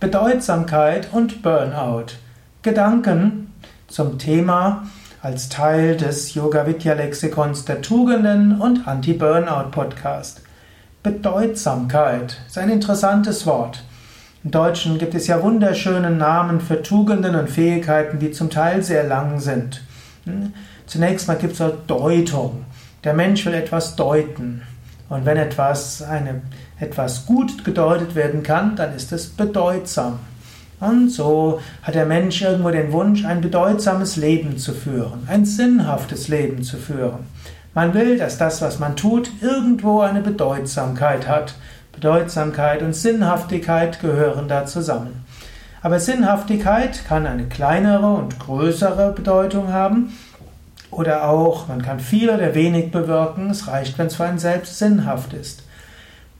Bedeutsamkeit und Burnout. Gedanken zum Thema als Teil des Yoga Vidya Lexikons der Tugenden und Anti-Burnout Podcast. Bedeutsamkeit ist ein interessantes Wort. Im Deutschen gibt es ja wunderschöne Namen für Tugenden und Fähigkeiten, die zum Teil sehr lang sind. Hm? Zunächst mal gibt es Deutung. Der Mensch will etwas deuten. Und wenn etwas, eine, etwas gut gedeutet werden kann, dann ist es bedeutsam. Und so hat der Mensch irgendwo den Wunsch, ein bedeutsames Leben zu führen, ein sinnhaftes Leben zu führen. Man will, dass das, was man tut, irgendwo eine Bedeutsamkeit hat. Bedeutsamkeit und Sinnhaftigkeit gehören da zusammen. Aber Sinnhaftigkeit kann eine kleinere und größere Bedeutung haben. Oder auch, man kann viel oder wenig bewirken. Es reicht, wenn es für einen selbst sinnhaft ist.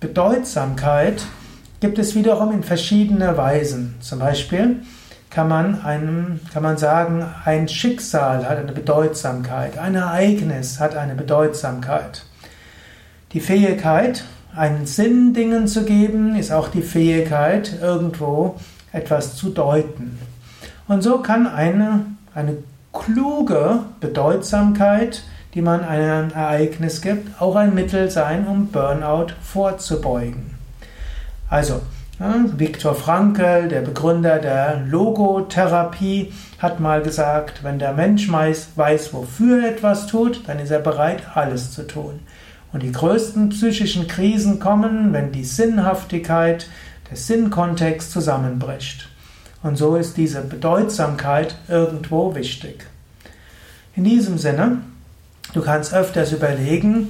Bedeutsamkeit gibt es wiederum in verschiedene Weisen. Zum Beispiel kann man, einem, kann man sagen, ein Schicksal hat eine Bedeutsamkeit, ein Ereignis hat eine Bedeutsamkeit. Die Fähigkeit, einen Sinn Dingen zu geben, ist auch die Fähigkeit, irgendwo etwas zu deuten. Und so kann eine, eine kluge Bedeutsamkeit, die man einem Ereignis gibt, auch ein Mittel sein, um Burnout vorzubeugen. Also, Viktor Frankl, der Begründer der Logotherapie, hat mal gesagt, wenn der Mensch weiß, wofür er etwas tut, dann ist er bereit, alles zu tun. Und die größten psychischen Krisen kommen, wenn die Sinnhaftigkeit, der Sinnkontext zusammenbricht. Und so ist diese Bedeutsamkeit irgendwo wichtig. In diesem Sinne, du kannst öfters überlegen,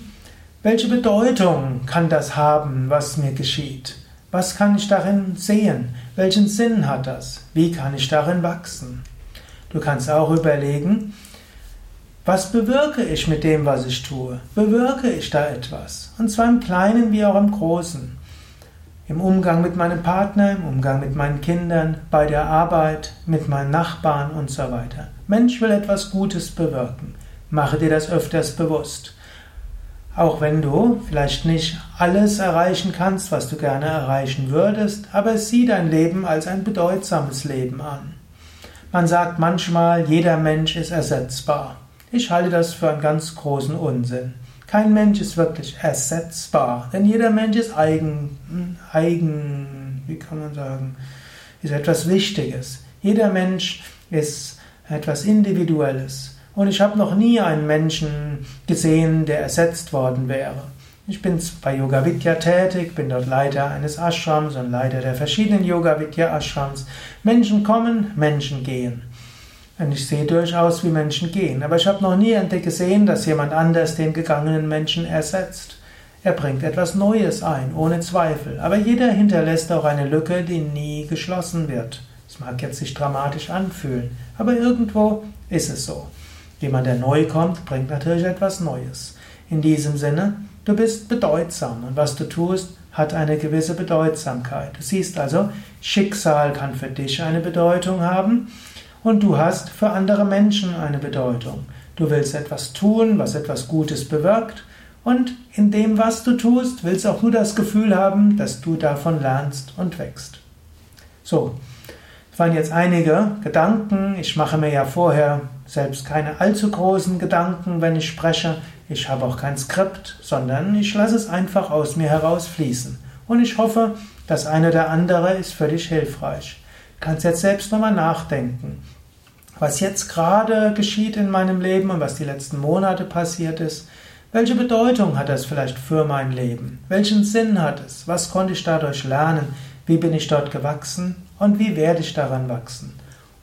welche Bedeutung kann das haben, was mir geschieht? Was kann ich darin sehen? Welchen Sinn hat das? Wie kann ich darin wachsen? Du kannst auch überlegen, was bewirke ich mit dem, was ich tue? Bewirke ich da etwas? Und zwar im Kleinen wie auch im Großen. Im Umgang mit meinem Partner, im Umgang mit meinen Kindern, bei der Arbeit, mit meinen Nachbarn und so weiter. Mensch will etwas Gutes bewirken. Mache dir das öfters bewusst. Auch wenn du vielleicht nicht alles erreichen kannst, was du gerne erreichen würdest, aber sieh dein Leben als ein bedeutsames Leben an. Man sagt manchmal, jeder Mensch ist ersetzbar. Ich halte das für einen ganz großen Unsinn. Kein Mensch ist wirklich ersetzbar, denn jeder Mensch ist eigen, eigen, wie kann man sagen, ist etwas Wichtiges. Jeder Mensch ist etwas Individuelles. Und ich habe noch nie einen Menschen gesehen, der ersetzt worden wäre. Ich bin bei Yoga Vidya tätig, bin dort Leiter eines Ashrams und Leiter der verschiedenen Yoga Vidya Ashrams. Menschen kommen, Menschen gehen. Und ich sehe durchaus, wie Menschen gehen. Aber ich habe noch nie gesehen, dass jemand anders den gegangenen Menschen ersetzt. Er bringt etwas Neues ein, ohne Zweifel. Aber jeder hinterlässt auch eine Lücke, die nie geschlossen wird. Es mag jetzt sich dramatisch anfühlen, aber irgendwo ist es so. Jemand, der neu kommt, bringt natürlich etwas Neues. In diesem Sinne, du bist bedeutsam und was du tust, hat eine gewisse Bedeutsamkeit. Du siehst also, Schicksal kann für dich eine Bedeutung haben und du hast für andere Menschen eine Bedeutung. Du willst etwas tun, was etwas Gutes bewirkt und in dem, was du tust, willst auch du das Gefühl haben, dass du davon lernst und wächst. So, das waren jetzt einige Gedanken. Ich mache mir ja vorher selbst keine allzu großen Gedanken, wenn ich spreche. Ich habe auch kein Skript, sondern ich lasse es einfach aus mir herausfließen. Und ich hoffe, das eine oder andere ist für dich hilfreich. Kannst jetzt selbst nochmal nachdenken. Was jetzt gerade geschieht in meinem Leben und was die letzten Monate passiert ist, welche Bedeutung hat das vielleicht für mein Leben? Welchen Sinn hat es? Was konnte ich dadurch lernen? Wie bin ich dort gewachsen? und wie werde ich daran wachsen?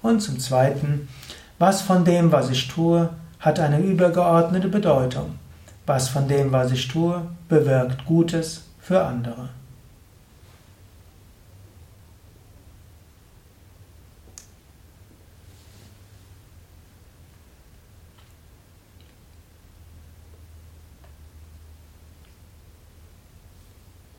Und zum Zweiten, was von dem, was ich tue, hat eine übergeordnete Bedeutung? Was von dem, was ich tue, bewirkt Gutes für andere?